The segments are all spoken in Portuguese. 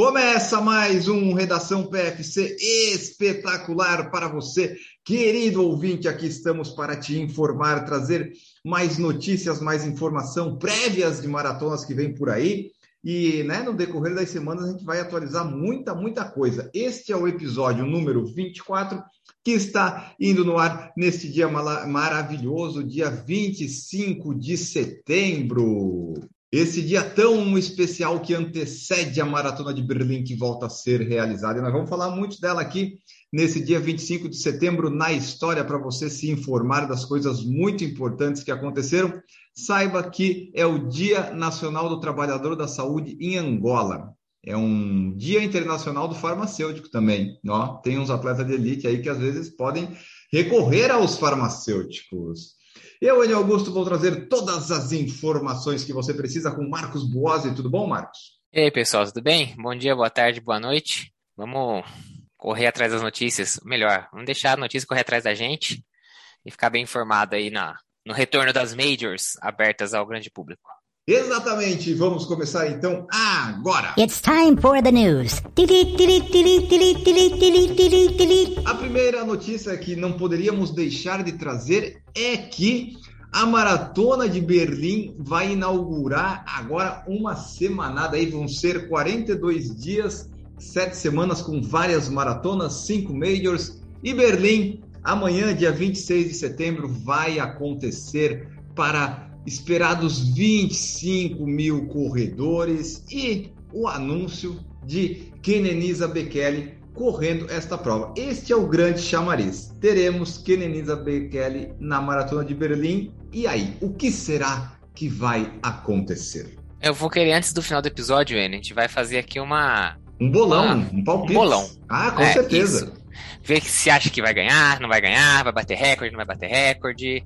Começa mais um Redação PFC espetacular para você, querido ouvinte. Aqui estamos para te informar, trazer mais notícias, mais informação prévias de maratonas que vem por aí. E né, no decorrer das semanas a gente vai atualizar muita, muita coisa. Este é o episódio número 24, que está indo no ar neste dia maravilhoso, dia 25 de setembro. Esse dia tão especial que antecede a Maratona de Berlim que volta a ser realizada. E nós vamos falar muito dela aqui nesse dia 25 de setembro na história para você se informar das coisas muito importantes que aconteceram. Saiba que é o Dia Nacional do Trabalhador da Saúde em Angola. É um Dia Internacional do Farmacêutico também. Ó, tem uns atletas de elite aí que às vezes podem recorrer aos farmacêuticos. Eu, Enio Augusto, vou trazer todas as informações que você precisa com Marcos Boazzi. Tudo bom, Marcos? E aí, pessoal, tudo bem? Bom dia, boa tarde, boa noite. Vamos correr atrás das notícias. Melhor, vamos deixar a notícia correr atrás da gente e ficar bem informado aí na, no retorno das majors abertas ao grande público. Exatamente, vamos começar então agora. It's time for the news. A primeira notícia que não poderíamos deixar de trazer é que a maratona de Berlim vai inaugurar agora uma semanada aí, vão ser 42 dias, sete semanas com várias maratonas, cinco majors e Berlim amanhã, dia 26 de setembro, vai acontecer para esperados 25 mil corredores e o anúncio de Kenenisa Bekele correndo esta prova. Este é o grande chamariz. Teremos Kenenisa Bekele na Maratona de Berlim. E aí, o que será que vai acontecer? Eu vou querer, antes do final do episódio, N, a gente vai fazer aqui uma... Um bolão, uma... um palpite. Um bolão. Ah, com é, certeza. Isso. Ver se acha que vai ganhar, não vai ganhar, vai bater recorde, não vai bater recorde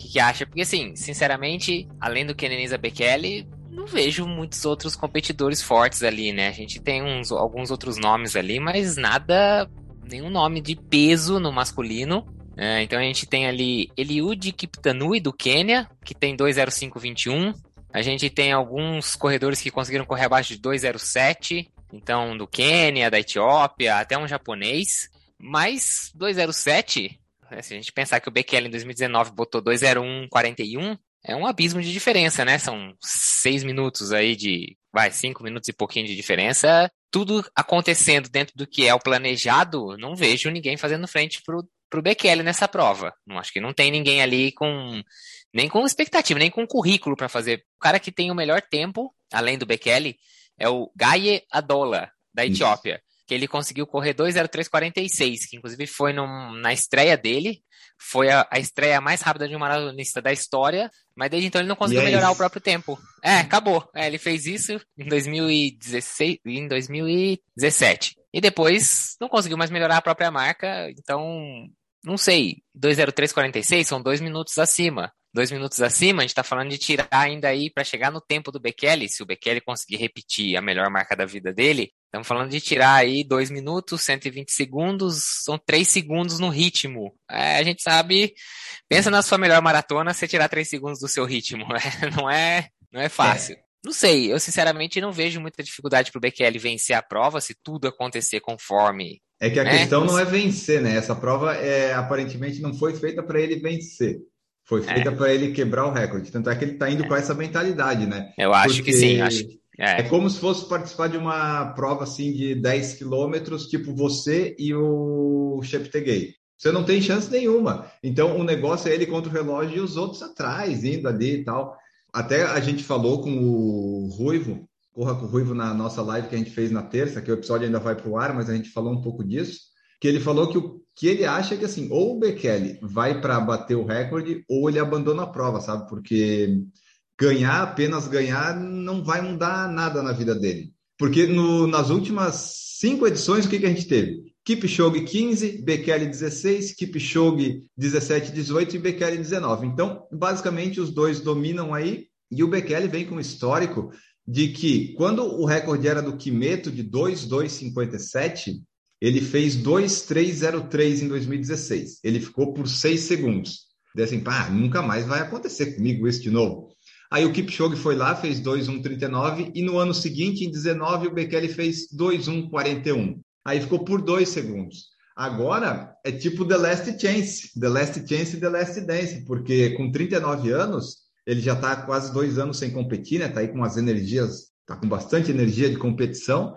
que, que acha? Porque, assim, sinceramente, além do Kenenisa Bekele, não vejo muitos outros competidores fortes ali, né? A gente tem uns, alguns outros nomes ali, mas nada, nenhum nome de peso no masculino. É, então a gente tem ali Eliud Kiptanui do Quênia, que tem 2,0521. A gente tem alguns corredores que conseguiram correr abaixo de 2,07. Então, do Quênia, da Etiópia, até um japonês. Mas 2,07 né? Se a gente pensar que o Bekele em 2019 botou 201,41, é um abismo de diferença, né? São seis minutos aí de, vai, cinco minutos e pouquinho de diferença. Tudo acontecendo dentro do que é o planejado, não vejo ninguém fazendo frente pro, pro Bekele nessa prova. Não acho que não tem ninguém ali com nem com expectativa, nem com currículo para fazer. O cara que tem o melhor tempo, além do Bekele, é o Gaye Adola, da Etiópia. Isso que ele conseguiu correr 2:03:46, que inclusive foi num, na estreia dele, foi a, a, estreia mais rápida de um maratonista da história, mas desde então ele não conseguiu melhorar o próprio tempo. É, acabou. É, ele fez isso em 2016, em 2017. E depois não conseguiu mais melhorar a própria marca, então não sei, 2:03:46 são dois minutos acima. Dois minutos acima, a gente está falando de tirar ainda aí para chegar no tempo do Bekele. Se o Bekele conseguir repetir a melhor marca da vida dele, Estamos falando de tirar aí 2 minutos, 120 segundos, são 3 segundos no ritmo. É, a gente sabe, pensa na sua melhor maratona, você tirar 3 segundos do seu ritmo. É, não, é, não é fácil. É. Não sei, eu sinceramente não vejo muita dificuldade para o BQL vencer a prova se tudo acontecer conforme. É que a né? questão não é vencer, né? Essa prova é, aparentemente não foi feita para ele vencer. Foi feita é. para ele quebrar o recorde. Tanto é que ele está indo é. com essa mentalidade, né? Eu acho Porque... que sim. Acho que é. é. como se fosse participar de uma prova assim de 10 quilômetros, tipo você e o Cheptegei. Você não tem chance nenhuma. Então o negócio é ele contra o relógio e os outros atrás, indo ali e tal. Até a gente falou com o Ruivo, corra com o Ruivo na nossa live que a gente fez na terça, que o episódio ainda vai para o ar, mas a gente falou um pouco disso, que ele falou que o que ele acha que assim, ou o Bekele vai para bater o recorde, ou ele abandona a prova, sabe? Porque ganhar, apenas ganhar, não vai mudar nada na vida dele. Porque no, nas últimas cinco edições, o que, que a gente teve? Kipchoge 15, Bekele 16, Kipchoge 17, 18 e Bekele 19. Então, basicamente, os dois dominam aí e o Bekele vem com um histórico de que quando o recorde era do Kimeto de 2,257, ele fez 2,303 em 2016. Ele ficou por 6 segundos. Daí assim, pá, nunca mais vai acontecer comigo isso de novo. Aí o Kipchoge foi lá, fez 2,139 e no ano seguinte, em 19, o Bekele fez 2,141. Aí ficou por 2 segundos. Agora é tipo The Last Chance, The Last Chance e The Last Dance, porque com 39 anos, ele já está quase dois anos sem competir, né? Está aí com as energias, está com bastante energia de competição.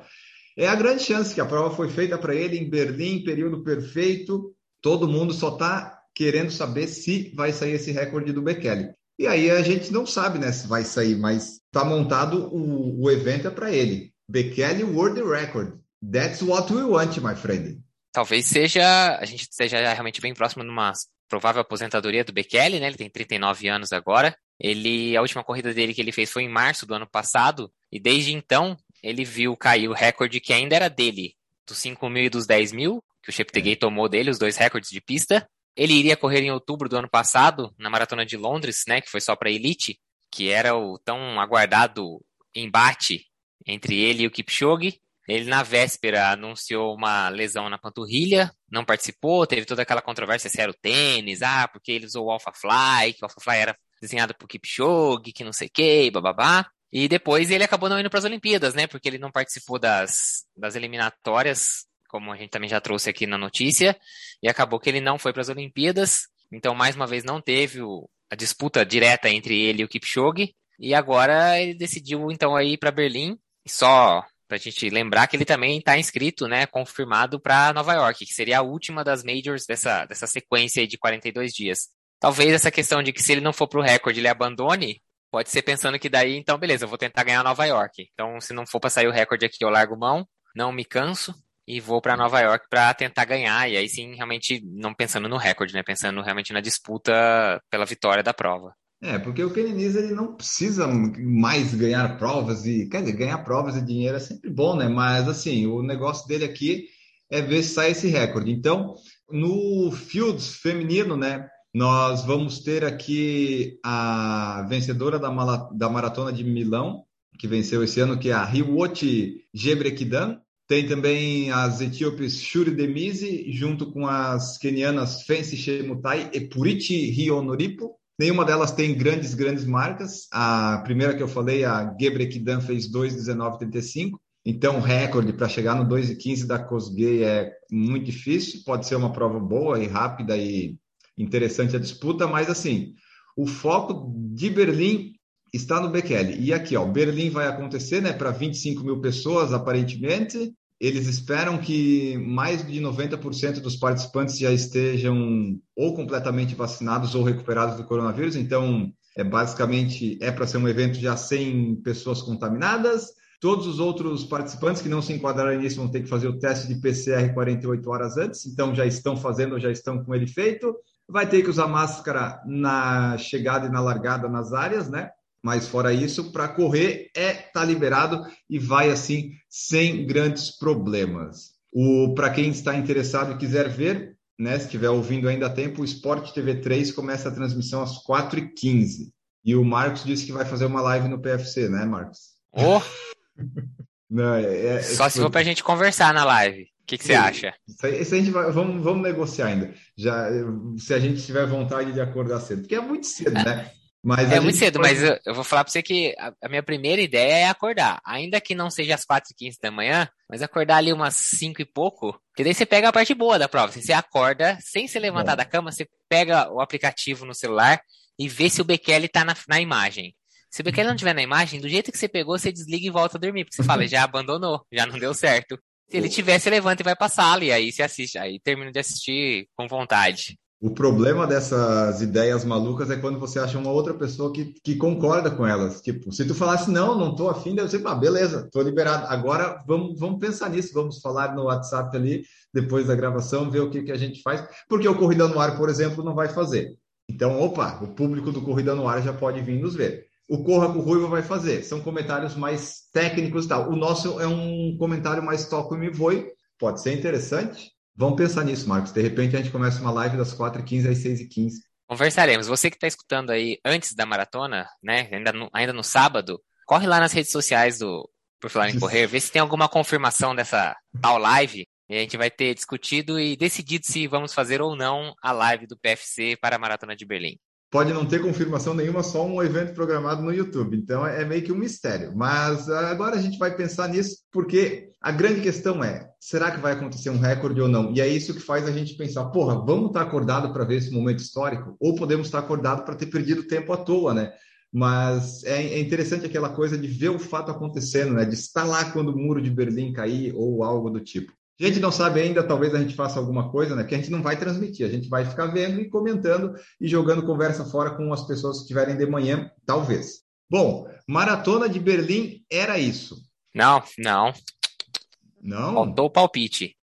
É a grande chance que a prova foi feita para ele em Berlim, período perfeito. Todo mundo só está querendo saber se vai sair esse recorde do Bekele. E aí a gente não sabe né, se vai sair, mas está montado o, o evento é para ele. Bekele World Record. That's what we want, my friend. Talvez seja, a gente esteja realmente bem próximo de uma provável aposentadoria do Bekele, né? Ele tem 39 anos agora. Ele, a última corrida dele que ele fez foi em março do ano passado, e desde então ele viu cair o recorde que ainda era dele, dos 5 mil e dos 10 mil, que o Cheptegei tomou dele, os dois recordes de pista. Ele iria correr em outubro do ano passado, na Maratona de Londres, né, que foi só para elite, que era o tão aguardado embate entre ele e o Kipchoge. Ele, na véspera, anunciou uma lesão na panturrilha, não participou, teve toda aquela controvérsia se era o tênis, ah, porque ele usou o Alpha Fly, que o Alpha Fly era desenhado por Kipchoge, que não sei o que, bababá. E depois ele acabou não indo para as Olimpíadas, né? Porque ele não participou das, das eliminatórias, como a gente também já trouxe aqui na notícia, e acabou que ele não foi para as Olimpíadas. Então, mais uma vez, não teve o, a disputa direta entre ele e o Kipchoge. E agora ele decidiu, então, ir para Berlim. Só para a gente lembrar que ele também está inscrito, né, confirmado para Nova York, que seria a última das majors dessa, dessa sequência de 42 dias. Talvez essa questão de que se ele não for para o recorde, ele abandone, pode ser pensando que daí, então, beleza, eu vou tentar ganhar Nova York. Então, se não for para sair o recorde aqui, eu largo mão, não me canso e vou para Nova York para tentar ganhar. E aí sim, realmente, não pensando no recorde, né? Pensando realmente na disputa pela vitória da prova. É, porque o Keneniz ele não precisa mais ganhar provas e, quer dizer, ganhar provas e dinheiro é sempre bom, né? Mas assim, o negócio dele aqui é ver se sai esse recorde. Então, no Fields feminino, né? Nós vamos ter aqui a vencedora da, Maratona de Milão, que venceu esse ano, que é a Hiwot Gebrekidan. Tem também as etíopes Shuri Demise, junto com as quenianas Fensi Shemutai e Puriti Rionoripo. Nenhuma delas tem grandes, grandes marcas. A primeira que eu falei, a Gebrekidan, fez 2,19,35. Então, recorde para chegar no 2,15 da Kosgei é muito difícil. Pode ser uma prova boa e rápida e interessante a disputa, mas assim, o foco de Berlim está no Bekele. E aqui, ó, Berlim vai acontecer, né, para 25 mil pessoas, aparentemente. Eles esperam que mais de 90% dos participantes já estejam ou completamente vacinados ou recuperados do coronavírus. Então, é basicamente é para ser um evento já sem pessoas contaminadas. Todos os outros participantes que não se enquadrarem nisso vão ter que fazer o teste de PCR 48 horas antes, então já estão fazendo, já estão com ele feito. Vai ter que usar máscara na chegada e na largada nas áreas, né? Mas fora isso, para correr é tá liberado e vai assim sem grandes problemas. O para quem está interessado e quiser ver, né, se estiver ouvindo ainda a tempo, o Sport TV 3 começa a transmissão às 4h15. E o Marcos disse que vai fazer uma live no PFC, né, Marcos? Oh! Não, é, é, Só se for para a gente conversar na live. O que, que você acha? Isso, isso a gente vai, vamos, vamos negociar ainda. Já, se a gente tiver vontade de acordar cedo. Porque é muito cedo, né? Mas é muito cedo, pode... mas eu, eu, vou falar para você que a, a, minha primeira ideia é acordar. Ainda que não seja às 4h15 da manhã, mas acordar ali umas 5 e pouco, que daí você pega a parte boa da prova. Você acorda, sem se levantar da cama, você pega o aplicativo no celular e vê se o Bekele tá na, na imagem. Se o Bekele não estiver na imagem, do jeito que você pegou, você desliga e volta a dormir. Porque você fala, já abandonou, já não deu certo. Se ele tiver, você levanta e vai pra sala, e aí você assiste, aí termina de assistir com vontade. O problema dessas ideias malucas é quando você acha uma outra pessoa que, que concorda com elas. Tipo, se tu falasse, não, não tô afim, eu sei, ah, beleza, tô liberado. Agora vamos, vamos pensar nisso, vamos falar no WhatsApp ali, depois da gravação, ver o que, que a gente faz. Porque o Corrida no Ar, por exemplo, não vai fazer. Então, opa, o público do Corrida no Ar já pode vir nos ver o Corra com o Ruivo vai fazer. São comentários mais técnicos e tal. O nosso é um comentário mais toco e me voe, Pode ser interessante. Vamos pensar nisso, Marcos. De repente a gente começa uma live das 4h15 às 6h15. Conversaremos. Você que está escutando aí antes da maratona, né? Ainda no, ainda no sábado, corre lá nas redes sociais do Por Falar em Correr, vê se tem alguma confirmação dessa tal live. E a gente vai ter discutido e decidido se vamos fazer ou não a live do PFC para a Maratona de Berlim pode não ter confirmação nenhuma, só um evento programado no YouTube. Então é meio que um mistério. Mas ah, agora a gente vai pensar nisso, porque a grande questão é: será que vai acontecer um recorde ou não? E é isso que faz a gente pensar: porra, vamos estar acordado para ver esse momento histórico? Ou podemos estar acordado para ter perdido tempo à toa, né? Mas é, é interessante aquela coisa de ver o fato acontecendo, né? De estar lá quando o muro de Berlim cair ou algo do tipo. A gente não sabe ainda, talvez a gente faça alguma coisa, né? Que a gente não vai transmitir, a gente vai ficar vendo e comentando e jogando conversa fora com as pessoas que estiverem de manhã, talvez. Bom, maratona de Berlim era isso. Não, não. Não? Faltou o palpite.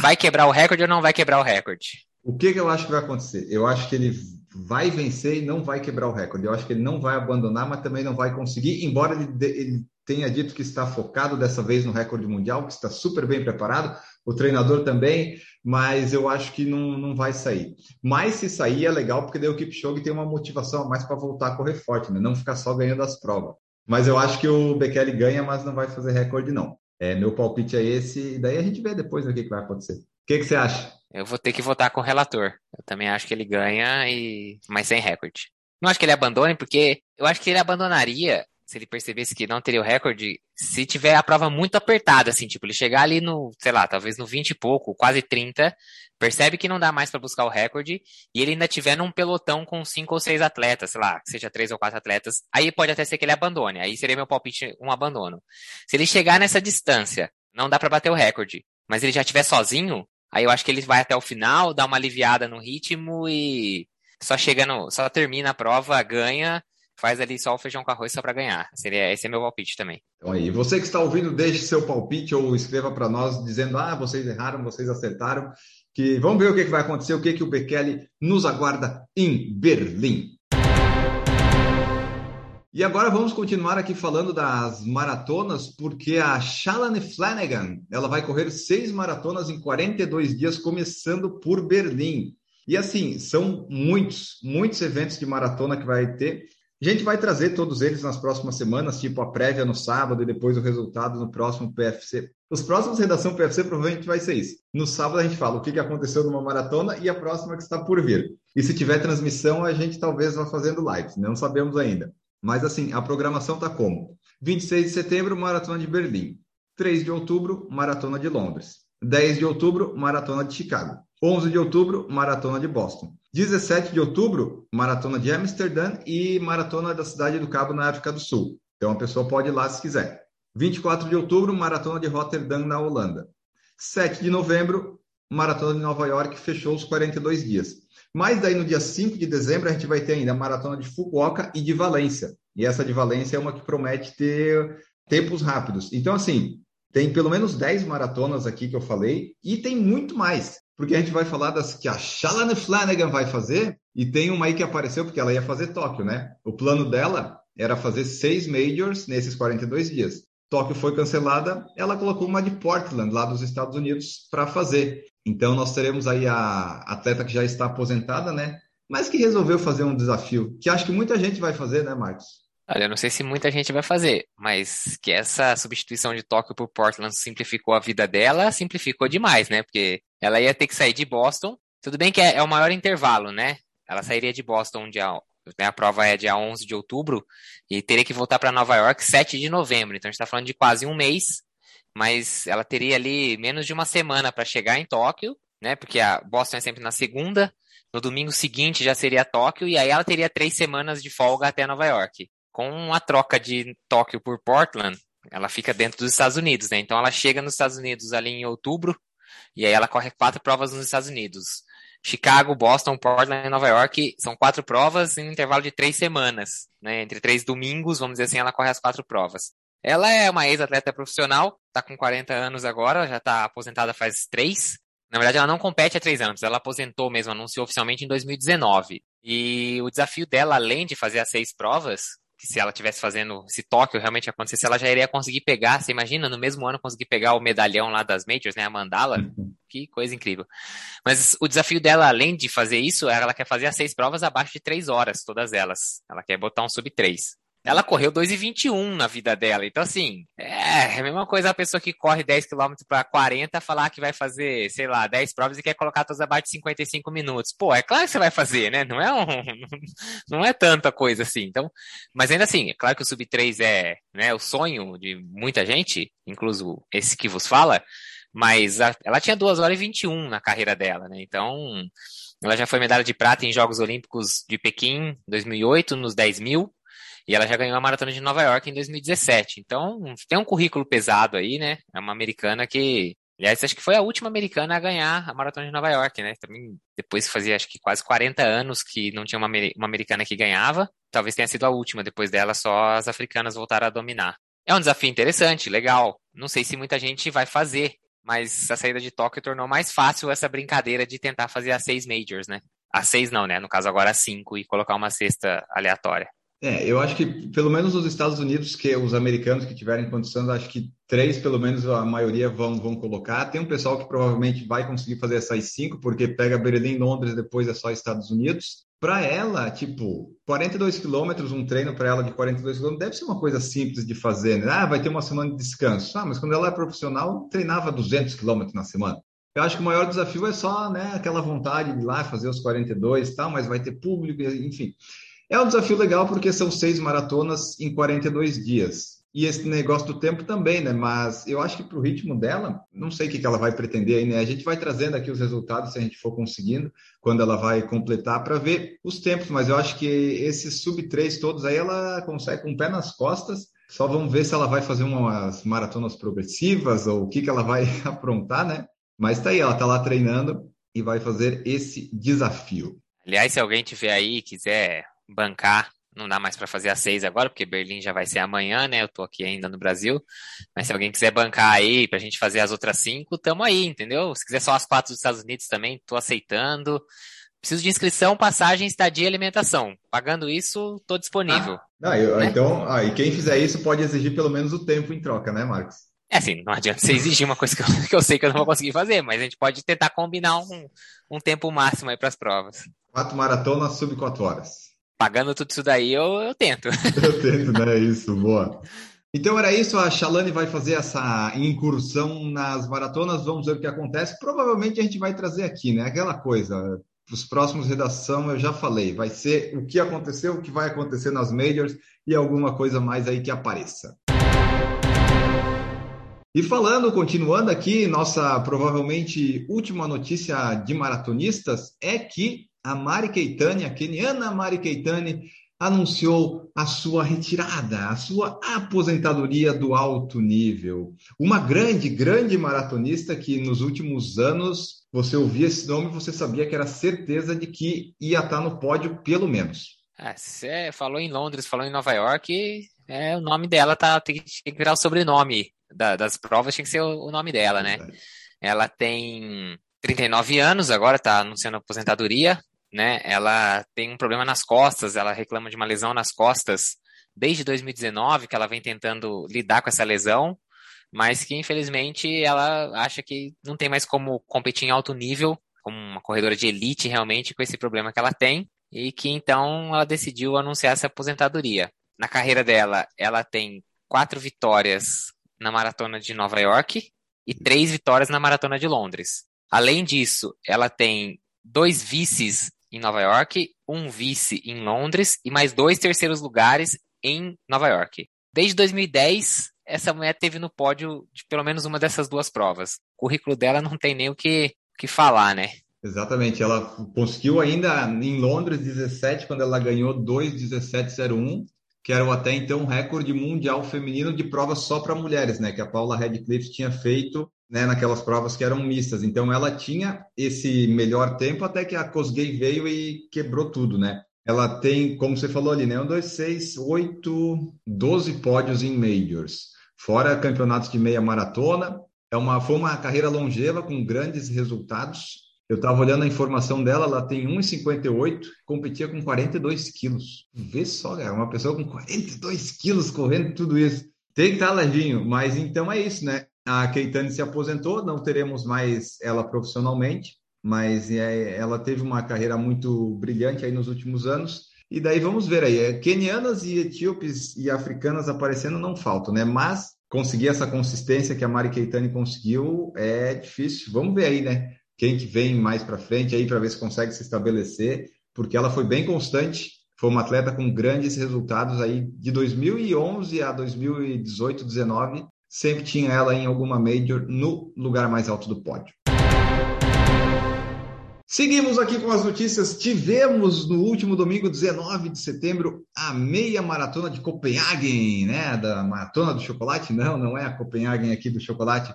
Vai quebrar o recorde ou não vai quebrar o recorde? O que, que eu acho que vai acontecer? Eu acho que ele vai vencer e não vai quebrar o recorde. Eu acho que ele não vai abandonar, mas também não vai conseguir, embora ele, ele tenha dito que está focado dessa vez no recorde mundial, que está super bem preparado, o treinador também, mas eu acho que não, não vai sair. Mas se sair é legal, porque daí o Kipchoge tem uma motivação a mais para voltar a correr forte, né? não ficar só ganhando as provas. Mas eu acho que o Bekele ganha, mas não vai fazer recorde, não. É, meu palpite é esse, e daí a gente vê depois o que, que vai acontecer. O que, que você acha? Eu vou ter que votar com o relator. Eu também acho que ele ganha, e mas sem recorde. Não acho que ele abandone, porque eu acho que ele abandonaria se ele percebesse que não teria o recorde, se tiver a prova muito apertada, assim, tipo, ele chegar ali no, sei lá, talvez no 20 e pouco, quase 30, percebe que não dá mais para buscar o recorde, e ele ainda tiver num pelotão com cinco ou seis atletas, sei lá, seja três ou quatro atletas, aí pode até ser que ele abandone, aí seria meu palpite um abandono. Se ele chegar nessa distância, não dá para bater o recorde, mas ele já estiver sozinho, aí eu acho que ele vai até o final, dá uma aliviada no ritmo e só chegando, só termina a prova, ganha, faz ali só o feijão com arroz só para ganhar. Seria, esse é meu palpite também. Então aí, você que está ouvindo, deixe seu palpite ou escreva para nós dizendo: ah, vocês erraram, vocês acertaram. Que vamos ver o que, que vai acontecer, o que, que o Bekele nos aguarda em Berlim. E agora vamos continuar aqui falando das maratonas, porque a Shalane Flanagan ela vai correr seis maratonas em 42 dias, começando por Berlim. E assim, são muitos, muitos eventos de maratona que vai ter. A gente vai trazer todos eles nas próximas semanas, tipo a prévia no sábado e depois o resultado no próximo PFC. Os próximos Redação PFC provavelmente vai ser isso. No sábado a gente fala o que aconteceu numa maratona e a próxima que está por vir. E se tiver transmissão, a gente talvez vá fazendo lives, né? não sabemos ainda. Mas assim, a programação está como? 26 de setembro, Maratona de Berlim. 3 de outubro, Maratona de Londres. 10 de outubro, Maratona de Chicago. 11 de outubro, Maratona de Boston. 17 de outubro, Maratona de Amsterdã e Maratona da Cidade do Cabo na África do Sul. Então a pessoa pode ir lá se quiser. 24 de outubro, Maratona de Rotterdam na Holanda. 7 de novembro, Maratona de Nova York fechou os 42 dias. Mas daí no dia 5 de dezembro a gente vai ter ainda a Maratona de Fukuoka e de Valência. E essa de Valência é uma que promete ter tempos rápidos. Então assim, tem pelo menos 10 maratonas aqui que eu falei e tem muito mais porque a gente vai falar das que a Shalane Flanagan vai fazer, e tem uma aí que apareceu porque ela ia fazer Tóquio, né? O plano dela era fazer seis majors nesses 42 dias. Tóquio foi cancelada, ela colocou uma de Portland, lá dos Estados Unidos, para fazer. Então nós teremos aí a atleta que já está aposentada, né? Mas que resolveu fazer um desafio, que acho que muita gente vai fazer, né, Marcos? Olha, eu não sei se muita gente vai fazer, mas que essa substituição de Tóquio por Portland simplificou a vida dela, simplificou demais, né? Porque ela ia ter que sair de Boston. Tudo bem que é, é o maior intervalo, né? Ela sairia de Boston dia, né, a prova é dia 11 de outubro e teria que voltar para Nova York 7 de novembro. Então a gente está falando de quase um mês, mas ela teria ali menos de uma semana para chegar em Tóquio, né? Porque a Boston é sempre na segunda. No domingo seguinte já seria Tóquio e aí ela teria três semanas de folga até Nova York com a troca de Tóquio por Portland, ela fica dentro dos Estados Unidos, né? Então ela chega nos Estados Unidos ali em outubro, e aí ela corre quatro provas nos Estados Unidos. Chicago, Boston, Portland e Nova York são quatro provas em um intervalo de três semanas, né? Entre três domingos, vamos dizer assim, ela corre as quatro provas. Ela é uma ex-atleta profissional, está com 40 anos agora, já está aposentada faz três. Na verdade, ela não compete há três anos, ela aposentou mesmo, anunciou oficialmente em 2019. E o desafio dela, além de fazer as seis provas, que se ela tivesse fazendo, se Tóquio realmente acontecesse, ela já iria conseguir pegar, você imagina, no mesmo ano conseguir pegar o medalhão lá das Majors, né, a mandala, uhum. que coisa incrível. Mas o desafio dela, além de fazer isso, ela quer fazer as seis provas abaixo de três horas, todas elas. Ela quer botar um sub três. Ela correu 2,21 na vida dela. Então, assim, é, é a mesma coisa a pessoa que corre 10 km para 40 falar que vai fazer, sei lá, 10 provas e quer colocar todas abaixo de 55 minutos. Pô, é claro que você vai fazer, né? Não é um, não é tanta coisa assim. Então, mas ainda assim, é claro que o sub 3 é, né, o sonho de muita gente, incluso esse que vos fala, mas a, ela tinha 2 horas e 21 na carreira dela, né? Então, ela já foi medalha de prata em Jogos Olímpicos de Pequim 2008 nos 10 mil e ela já ganhou a maratona de Nova York em 2017. Então, tem um currículo pesado aí, né? É uma americana que. Aliás, acho que foi a última americana a ganhar a maratona de Nova York, né? Também depois fazia acho que quase 40 anos que não tinha uma, uma americana que ganhava. Talvez tenha sido a última. Depois dela, só as africanas voltaram a dominar. É um desafio interessante, legal. Não sei se muita gente vai fazer, mas a saída de Tóquio tornou mais fácil essa brincadeira de tentar fazer as seis majors, né? As seis não, né? No caso agora as cinco e colocar uma sexta aleatória. É, eu acho que pelo menos os Estados Unidos, que os americanos que tiverem condições, acho que três, pelo menos a maioria vão, vão colocar. Tem um pessoal que provavelmente vai conseguir fazer essas cinco, porque pega Berlim, Londres, depois é só Estados Unidos. Para ela, tipo, 42 quilômetros, um treino para ela de 42 quilômetros, deve ser uma coisa simples de fazer, né? Ah, vai ter uma semana de descanso. Ah, mas quando ela é profissional, treinava 200 quilômetros na semana. Eu acho que o maior desafio é só, né, aquela vontade de ir lá fazer os 42 e tal, mas vai ter público, enfim. É um desafio legal porque são seis maratonas em 42 dias. E esse negócio do tempo também, né? Mas eu acho que para o ritmo dela, não sei o que, ela vai pretender aí, né? A gente vai trazendo aqui os resultados, se a gente for conseguindo, quando ela vai completar, para ver os tempos. Mas eu acho que esses sub-3 todos aí, ela consegue com o pé nas costas. Só vamos ver se ela vai fazer umas maratonas progressivas ou o que, que ela vai aprontar, né? Mas tá aí, ela tá lá treinando e vai fazer esse desafio. Aliás, se alguém tiver aí quiser bancar. Não dá mais para fazer às seis agora, porque Berlim já vai ser amanhã, né? Eu tô aqui ainda no Brasil. Mas se alguém quiser bancar aí pra gente fazer as outras cinco, tamo aí, entendeu? Se quiser só as quatro dos Estados Unidos também, tô aceitando. Preciso de inscrição, passagem, estadia e alimentação. Pagando isso, tô disponível. Ah, não, eu, né? Então, ah, e quem fizer isso pode exigir pelo menos o tempo em troca, né, Marcos? É assim, não adianta você exigir uma coisa que eu, que eu, sei que eu não vou conseguir fazer, mas a gente pode tentar combinar um, um tempo máximo aí para as provas. Quatro maratonas sub quatro horas pagando tudo isso daí, eu, eu tento. eu tento, né? Isso, boa. Então era isso, a Shalane vai fazer essa incursão nas maratonas, vamos ver o que acontece. Provavelmente a gente vai trazer aqui, né? Aquela coisa, os próximos redação eu já falei, vai ser o que aconteceu, o que vai acontecer nas majors e alguma coisa mais aí que apareça. E falando, continuando aqui, nossa provavelmente última notícia de maratonistas é que a Mari Keitani, a keniana Mari Keitani, anunciou a sua retirada, a sua aposentadoria do alto nível. Uma grande, grande maratonista que nos últimos anos você ouvia esse nome, você sabia que era certeza de que ia estar no pódio, pelo menos. É, você falou em Londres, falou em Nova York, é, o nome dela tá, tem, que virar o sobrenome da, das provas, tem que ser o, o nome dela, né? Ela tem 39 anos, agora está anunciando aposentadoria, né? Ela tem um problema nas costas, ela reclama de uma lesão nas costas desde 2019 que ela vem tentando lidar com essa lesão, mas que infelizmente ela acha que não tem mais como competir em alto nível, como uma corredora de elite realmente com esse problema que ela tem, e que então ela decidiu anunciar essa aposentadoria. Na carreira dela, ela tem quatro vitórias na maratona de Nova York e três vitórias na maratona de Londres. Além disso, ela tem dois vices em Nova York, um vice em Londres e mais dois terceiros lugares em Nova York. Desde 2010, essa mulher teve no pódio de pelo menos uma dessas duas provas. O currículo dela não tem nem o que, que falar, né? Exatamente, ela conseguiu ainda em Londres 17, quando ela ganhou 2,17,01, que era o até então recorde mundial feminino de provas só para mulheres, né? Que a Paula Radcliffe tinha feito né, naquelas provas que eram mistas. Então ela tinha esse melhor tempo até que a Cosgay veio e quebrou tudo, né? Ela tem, como você falou ali, né? Um, dois, seis, oito, doze pódios em majors, fora campeonatos de meia maratona. É uma, foi uma carreira longeva com grandes resultados. Eu estava olhando a informação dela, ela tem 1,58, competia com 42 quilos. Vê só, cara, uma pessoa com 42 quilos correndo tudo isso. Tem que estar tá levinho, mas então é isso, né? A Keitane se aposentou, não teremos mais ela profissionalmente, mas é, ela teve uma carreira muito brilhante aí nos últimos anos. E daí vamos ver aí, é, quenianas e etíopes e africanas aparecendo não faltam, né? Mas conseguir essa consistência que a Mari Keitane conseguiu é difícil. Vamos ver aí, né? quem que vem mais para frente aí para ver se consegue se estabelecer, porque ela foi bem constante, foi uma atleta com grandes resultados aí de 2011 a 2018, 19, sempre tinha ela em alguma major no lugar mais alto do pódio. Seguimos aqui com as notícias. Tivemos no último domingo, 19 de setembro, a meia maratona de Copenhagen, né? Da maratona do chocolate? Não, não é a Copenhagen aqui do chocolate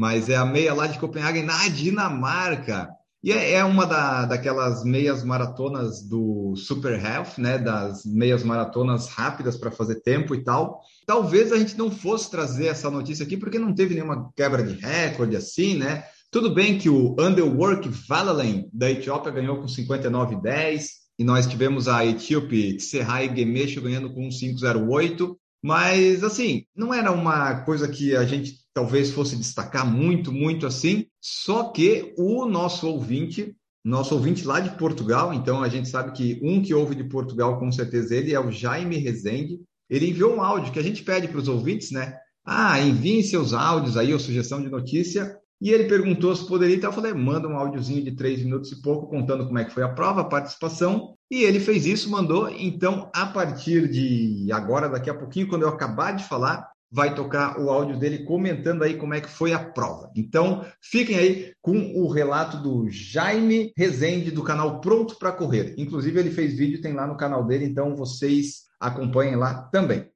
mas é a meia lá de Copenhague, na Dinamarca. E é, é uma da, daquelas meias maratonas do Super Health, né? Das meias maratonas rápidas para fazer tempo e tal. Talvez a gente não fosse trazer essa notícia aqui, porque não teve nenhuma quebra de recorde assim, né? Tudo bem que o Underwork Valalen da Etiópia ganhou com 59,10 e nós tivemos a etíope Tsehai Gemesho ganhando com 5,08. Mas, assim, não era uma coisa que a gente talvez fosse destacar muito, muito assim. Só que o nosso ouvinte, nosso ouvinte lá de Portugal, então a gente sabe que um que ouve de Portugal, com certeza ele é o Jaime Rezende. Ele enviou um áudio que a gente pede para os ouvintes, né? Ah, enviem seus áudios aí, ou sugestão de notícia. E ele perguntou se poderia, então eu falei, manda um áudiozinho de três minutos e pouco, contando como é que foi a prova, a participação. E ele fez isso, mandou. Então, a partir de agora, daqui a pouquinho, quando eu acabar de falar, vai tocar o áudio dele comentando aí como é que foi a prova. Então, fiquem aí com o relato do Jaime Rezende do canal Pronto para Correr. Inclusive, ele fez vídeo, tem lá no canal dele, então vocês acompanhem lá também.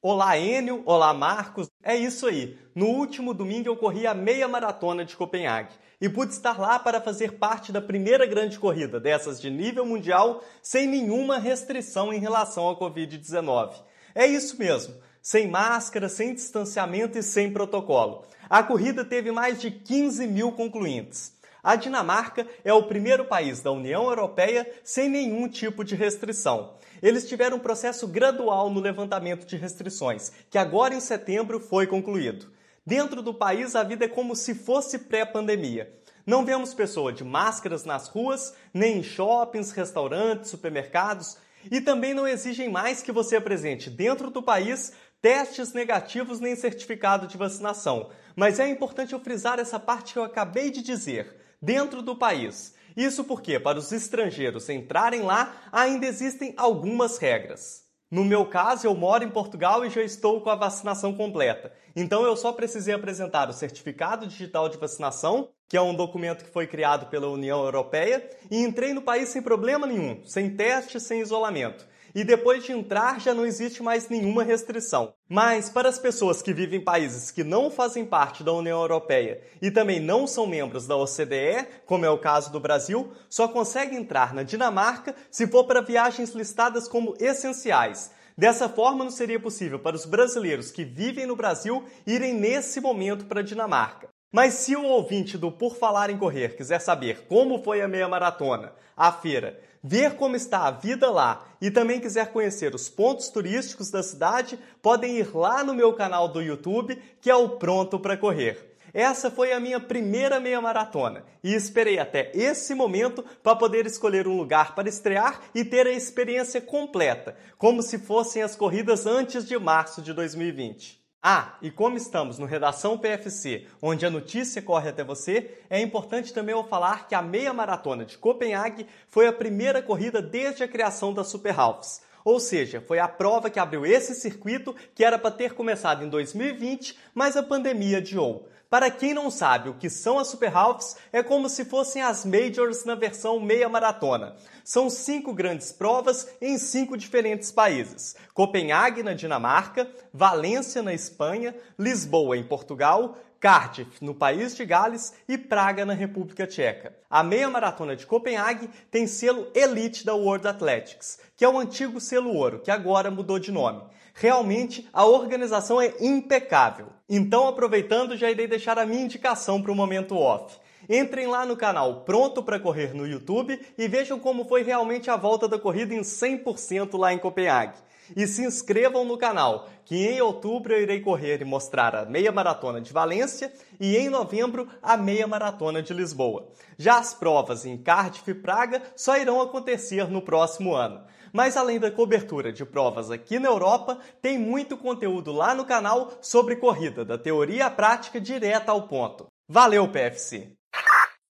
Olá, Enio. Olá, Marcos. É isso aí. No último domingo eu corri a meia maratona de Copenhague e pude estar lá para fazer parte da primeira grande corrida dessas de nível mundial sem nenhuma restrição em relação à Covid-19. É isso mesmo, sem máscara, sem distanciamento e sem protocolo. A corrida teve mais de 15 mil concluintes. A Dinamarca é o primeiro país da União Europeia sem nenhum tipo de restrição. Eles tiveram um processo gradual no levantamento de restrições, que agora em setembro foi concluído. Dentro do país, a vida é como se fosse pré-pandemia. Não vemos pessoas de máscaras nas ruas, nem em shoppings, restaurantes, supermercados, e também não exigem mais que você apresente dentro do país testes negativos nem certificado de vacinação. Mas é importante eu frisar essa parte que eu acabei de dizer, dentro do país. Isso porque, para os estrangeiros entrarem lá, ainda existem algumas regras. No meu caso, eu moro em Portugal e já estou com a vacinação completa. Então eu só precisei apresentar o certificado digital de vacinação, que é um documento que foi criado pela União Europeia, e entrei no país sem problema nenhum, sem teste, sem isolamento e depois de entrar já não existe mais nenhuma restrição. Mas para as pessoas que vivem em países que não fazem parte da União Europeia e também não são membros da OCDE, como é o caso do Brasil, só consegue entrar na Dinamarca se for para viagens listadas como essenciais. Dessa forma, não seria possível para os brasileiros que vivem no Brasil irem nesse momento para a Dinamarca. Mas se o ouvinte do Por Falar em Correr quiser saber como foi a meia maratona, a feira ver como está a vida lá e também quiser conhecer os pontos turísticos da cidade, podem ir lá no meu canal do YouTube, que é o Pronto para Correr. Essa foi a minha primeira meia maratona e esperei até esse momento para poder escolher um lugar para estrear e ter a experiência completa, como se fossem as corridas antes de março de 2020. Ah, e como estamos no Redação PFC, onde a notícia corre até você, é importante também eu falar que a meia maratona de Copenhague foi a primeira corrida desde a criação da Super Halves. Ou seja, foi a prova que abriu esse circuito que era para ter começado em 2020, mas a pandemia adiou. Para quem não sabe o que são as Super Halves, é como se fossem as Majors na versão meia maratona. São cinco grandes provas em cinco diferentes países: Copenhague, na Dinamarca, Valência, na Espanha, Lisboa, em Portugal, Cardiff, no país de Gales, e Praga, na República Tcheca. A meia maratona de Copenhague tem selo Elite da World Athletics, que é o antigo selo ouro, que agora mudou de nome. Realmente a organização é impecável. Então, aproveitando, já irei deixar a minha indicação para o momento off. Entrem lá no canal Pronto para Correr no YouTube e vejam como foi realmente a volta da corrida em 100% lá em Copenhague. E se inscrevam no canal, que em outubro eu irei correr e mostrar a meia maratona de Valência e em novembro a meia maratona de Lisboa. Já as provas em Cardiff e Praga só irão acontecer no próximo ano. Mas além da cobertura de provas aqui na Europa, tem muito conteúdo lá no canal sobre corrida, da teoria à prática direta ao ponto. Valeu, PFC!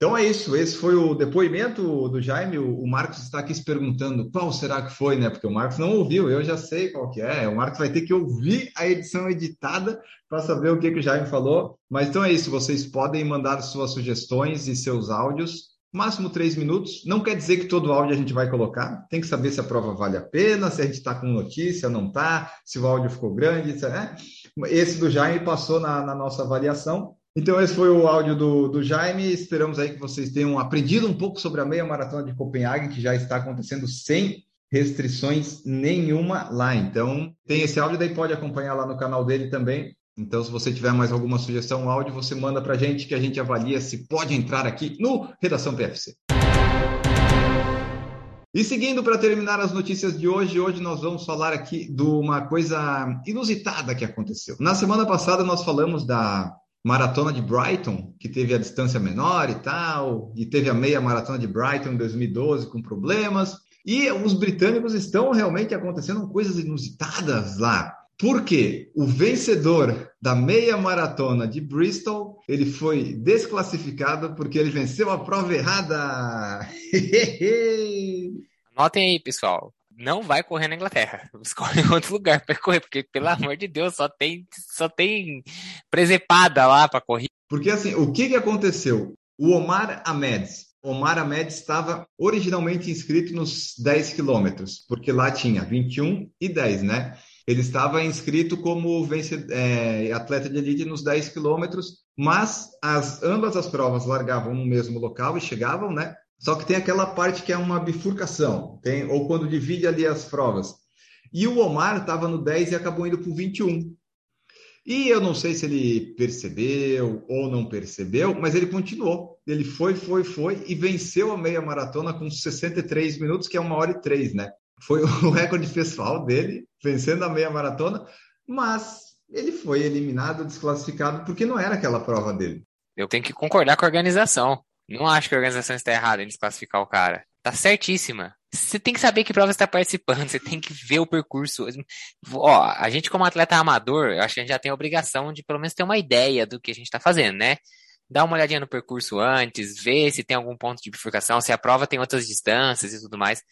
Então é isso, esse foi o depoimento do Jaime. O Marcos está aqui se perguntando qual será que foi, né? Porque o Marcos não ouviu, eu já sei qual que é. O Marcos vai ter que ouvir a edição editada para saber o que, que o Jaime falou. Mas então é isso, vocês podem mandar suas sugestões e seus áudios, máximo três minutos. Não quer dizer que todo áudio a gente vai colocar, tem que saber se a prova vale a pena, se a gente está com notícia, não está, se o áudio ficou grande, né? Esse do Jaime passou na, na nossa avaliação. Então, esse foi o áudio do, do Jaime. Esperamos aí que vocês tenham aprendido um pouco sobre a meia maratona de Copenhague, que já está acontecendo sem restrições nenhuma lá. Então, tem esse áudio, daí pode acompanhar lá no canal dele também. Então, se você tiver mais alguma sugestão, áudio, você manda para a gente que a gente avalia se pode entrar aqui no Redação PFC. E seguindo para terminar as notícias de hoje, hoje nós vamos falar aqui de uma coisa inusitada que aconteceu. Na semana passada nós falamos da maratona de Brighton, que teve a distância menor e tal, e teve a meia maratona de Brighton em 2012 com problemas. E os britânicos estão realmente acontecendo coisas inusitadas lá. Por quê? O vencedor da meia maratona de Bristol, ele foi desclassificado porque ele venceu a prova errada. Anotem aí, pessoal não vai correr na Inglaterra. Escolhe outro lugar para correr, porque, pelo amor de Deus, só tem, só tem presepada lá para correr. Porque, assim, o que, que aconteceu? O Omar Ahmed, Omar Ahmed estava originalmente inscrito nos 10 quilômetros, porque lá tinha 21 e 10, né? Ele estava inscrito como vence, é, atleta de elite nos 10 quilômetros, mas as, ambas as provas largavam no mesmo local e chegavam, né? Só que tem aquela parte que é uma bifurcação, tem, ou quando divide ali as provas. E o Omar estava no 10 e acabou indo para o 21. E eu não sei se ele percebeu ou não percebeu, mas ele continuou. Ele foi, foi, foi e venceu a meia maratona com 63 minutos, que é uma hora e três, né? Foi o recorde pessoal dele, vencendo a meia maratona, mas ele foi eliminado, desclassificado, porque não era aquela prova dele. Eu tenho que concordar com a organização. Não acho que a organização está errada em desclassificar o cara. Tá certíssima. Você tem que saber que prova está participando, você tem que ver o percurso. Ó, a gente como atleta amador, eu acho que a gente já tem a obrigação de pelo menos ter uma ideia do que a gente está fazendo, né? Dá uma olhadinha no percurso antes, ver se tem algum ponto de bifurcação, se a prova tem outras distâncias e tudo mais.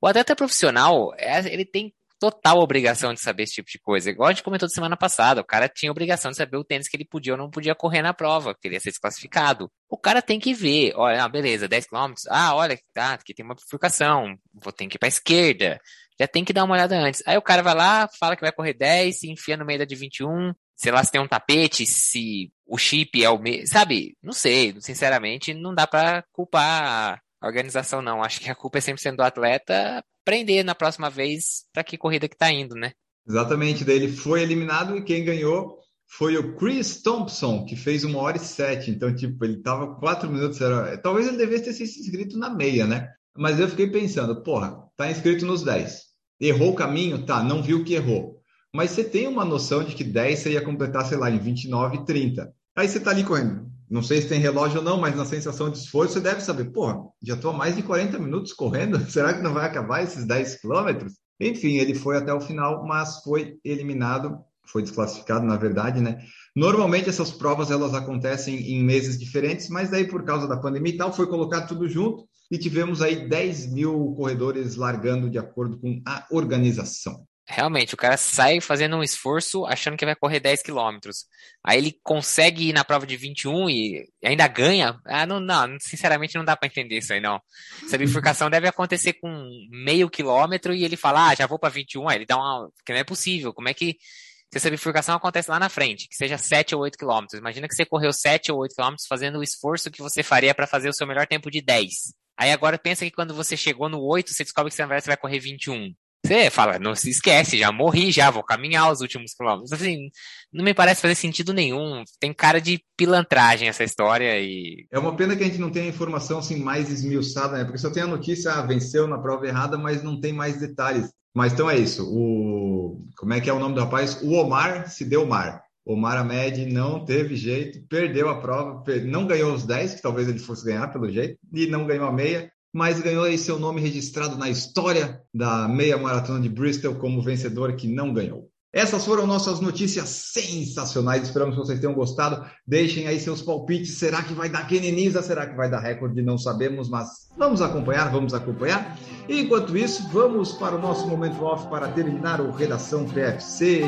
O atleta profissional, é, ele tem total obrigação de saber esse tipo de coisa. Igual a gente comentou semana passada, o cara tinha obrigação de saber o tênis que ele podia ou não podia correr na prova, que ele ia ser desclassificado. O cara tem que ver, olha, ah, beleza, 10 km, ah, olha, tá, aqui tem uma bifurcação, vou ter que ir pra esquerda, já tem que dar uma olhada antes. Aí o cara vai lá, fala que vai correr 10, se enfia no meio da de 21, sei lá se tem um tapete, se o chip é o mesmo, sabe? Não sei, sinceramente, não dá para culpar a organização não. Acho que a culpa é sempre sendo do atleta aprender na próxima vez para que corrida que tá indo, né? Exatamente, daí ele foi eliminado e quem ganhou foi o Chris Thompson, que fez uma hora e sete. Então, tipo, ele tava quatro minutos. Era... Talvez ele devesse ter se inscrito na meia, né? Mas eu fiquei pensando, porra, tá inscrito nos 10. Errou o caminho? Tá, não viu que errou. Mas você tem uma noção de que 10 você ia completar, sei lá, em 29 e 30. Aí você tá ali correndo. Não sei se tem relógio ou não, mas na sensação de esforço você deve saber, porra, já estou há mais de 40 minutos correndo, será que não vai acabar esses 10 quilômetros? Enfim, ele foi até o final, mas foi eliminado, foi desclassificado, na verdade, né? Normalmente essas provas elas acontecem em meses diferentes, mas daí por causa da pandemia e tal, foi colocado tudo junto e tivemos aí 10 mil corredores largando de acordo com a organização. Realmente, o cara sai fazendo um esforço achando que vai correr 10 quilômetros. Aí ele consegue ir na prova de 21 e ainda ganha. Ah, não, não, sinceramente não dá para entender isso aí, não. Essa bifurcação deve acontecer com meio quilômetro e ele fala, ah, já vou para 21. Aí ele dá uma. Que não é possível. Como é que. Se essa bifurcação acontece lá na frente, que seja 7 ou 8 quilômetros. Imagina que você correu 7 ou 8 quilômetros fazendo o esforço que você faria para fazer o seu melhor tempo de 10. Aí agora pensa que quando você chegou no 8, você descobre que você vai correr 21. Você fala, não se esquece, já morri, já vou caminhar os últimos quilômetros. Assim, não me parece fazer sentido nenhum. Tem cara de pilantragem essa história e. É uma pena que a gente não tenha informação assim mais esmiuçada, né? Porque só tem a notícia, ah, venceu na prova errada, mas não tem mais detalhes. Mas então é isso. O como é que é o nome do rapaz? O Omar se deu mar. Omar Ahmed não teve jeito, perdeu a prova, não ganhou os 10, que talvez ele fosse ganhar pelo jeito, e não ganhou a meia mas ganhou aí seu nome registrado na história da meia maratona de Bristol como vencedor que não ganhou. Essas foram nossas notícias sensacionais. Esperamos que vocês tenham gostado. Deixem aí seus palpites. Será que vai dar Keneniza? Será que vai dar recorde? Não sabemos, mas vamos acompanhar, vamos acompanhar. E enquanto isso, vamos para o nosso momento off para terminar o Redação PFC.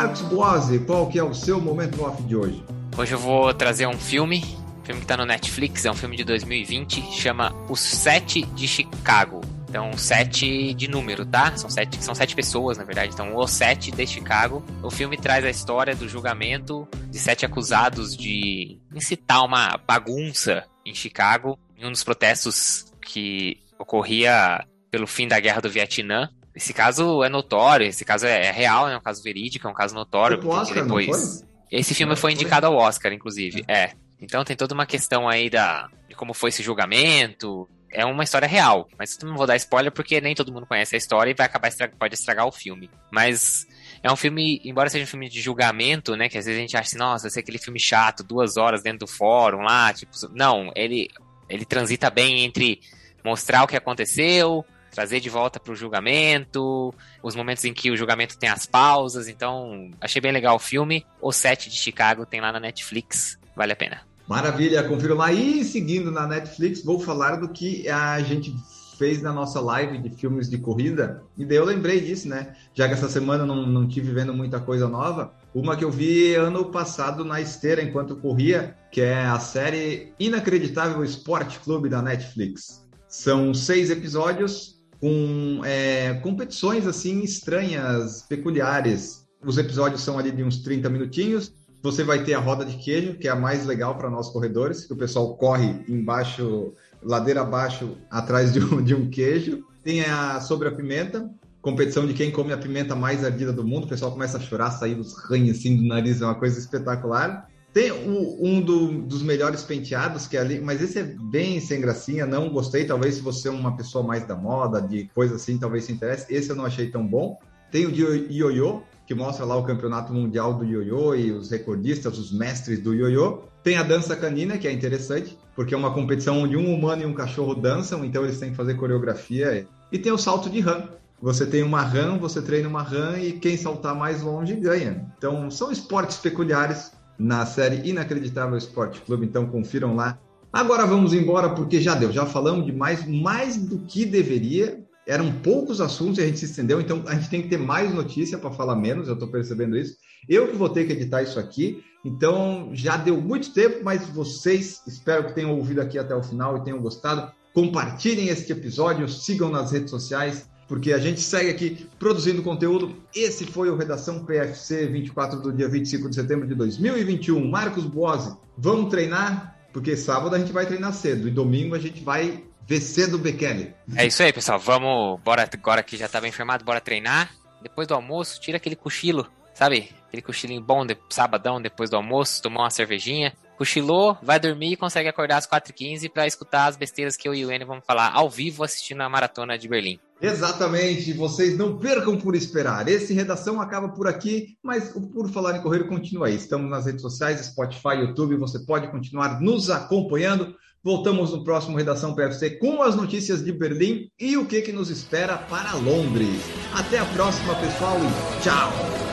Marcos Boazzi, qual que é o seu momento off de hoje? Hoje eu vou trazer um filme, um filme que está no Netflix, é um filme de 2020, chama Os Sete de Chicago. Então, sete de número, tá? São sete, são sete pessoas, na verdade. Então, Os Sete de Chicago. O filme traz a história do julgamento de sete acusados de incitar uma bagunça em Chicago, em um dos protestos que ocorria pelo fim da Guerra do Vietnã. Esse caso é notório, esse caso é, é real, é um caso verídico, é um caso notório. Foi Oscar, depois... Esse filme foi indicado ao Oscar, inclusive. É. é. Então tem toda uma questão aí da, de como foi esse julgamento. É uma história real, mas não vou dar spoiler porque nem todo mundo conhece a história e vai acabar pode estragar o filme. Mas é um filme, embora seja um filme de julgamento, né? Que às vezes a gente acha assim, nossa, vai ser aquele filme chato, duas horas dentro do fórum lá, tipo, não, ele, ele transita bem entre mostrar o que aconteceu, trazer de volta para o julgamento, os momentos em que o julgamento tem as pausas. Então, achei bem legal o filme. O Set de Chicago tem lá na Netflix, vale a pena. Maravilha, confira lá. E seguindo na Netflix, vou falar do que a gente fez na nossa live de filmes de corrida. E daí eu lembrei disso, né? Já que essa semana não, não tive vendo muita coisa nova. Uma que eu vi ano passado na esteira enquanto corria, que é a série Inacreditável Esporte Clube da Netflix. São seis episódios com é, competições assim estranhas, peculiares. Os episódios são ali de uns 30 minutinhos. Você vai ter a roda de queijo, que é a mais legal para nós corredores, que o pessoal corre embaixo, ladeira abaixo, atrás de um, de um queijo. Tem a sobre a pimenta, competição de quem come a pimenta mais ardida do mundo. O pessoal começa a chorar, sair os ranhos assim do nariz, é uma coisa espetacular. Tem um, um do, dos melhores penteados, que é ali, mas esse é bem sem gracinha, não gostei. Talvez se você é uma pessoa mais da moda, de coisa assim, talvez se interesse. Esse eu não achei tão bom. Tem o de ioiô, que mostra lá o campeonato mundial do ioiô e os recordistas, os mestres do ioiô. Tem a dança canina, que é interessante, porque é uma competição onde um humano e um cachorro dançam, então eles têm que fazer coreografia. E tem o salto de rã. Você tem uma rã, você treina uma rã e quem saltar mais longe ganha. Então são esportes peculiares na série Inacreditável Esporte Clube, então confiram lá. Agora vamos embora porque já deu, já falamos de mais, mais do que deveria. Eram poucos assuntos e a gente se estendeu, então a gente tem que ter mais notícia para falar menos, eu estou percebendo isso. Eu que vou ter que editar isso aqui, então já deu muito tempo, mas vocês espero que tenham ouvido aqui até o final e tenham gostado. Compartilhem este episódio, sigam nas redes sociais, porque a gente segue aqui produzindo conteúdo. Esse foi o Redação PFC 24 do dia 25 de setembro de 2021. Marcos Boazzi, vamos treinar? Porque sábado a gente vai treinar cedo e domingo a gente vai ver cedo o Bekele. É isso aí, pessoal. Vamos, bora agora que já tá bem informado, bora treinar. Depois do almoço, tira aquele cochilo, sabe? Aquele cochilinho bom de sabadão depois do almoço, tomar uma cervejinha cochilou, vai dormir e consegue acordar às 4h15 para escutar as besteiras que eu e o Enio vamos falar ao vivo assistindo a maratona de Berlim. Exatamente, vocês não percam por esperar. Esse redação acaba por aqui, mas o Por Falar em Correr continua aí. Estamos nas redes sociais, Spotify, YouTube, você pode continuar nos acompanhando. Voltamos no próximo Redação PFC com as notícias de Berlim e o que, que nos espera para Londres. Até a próxima, pessoal, e tchau!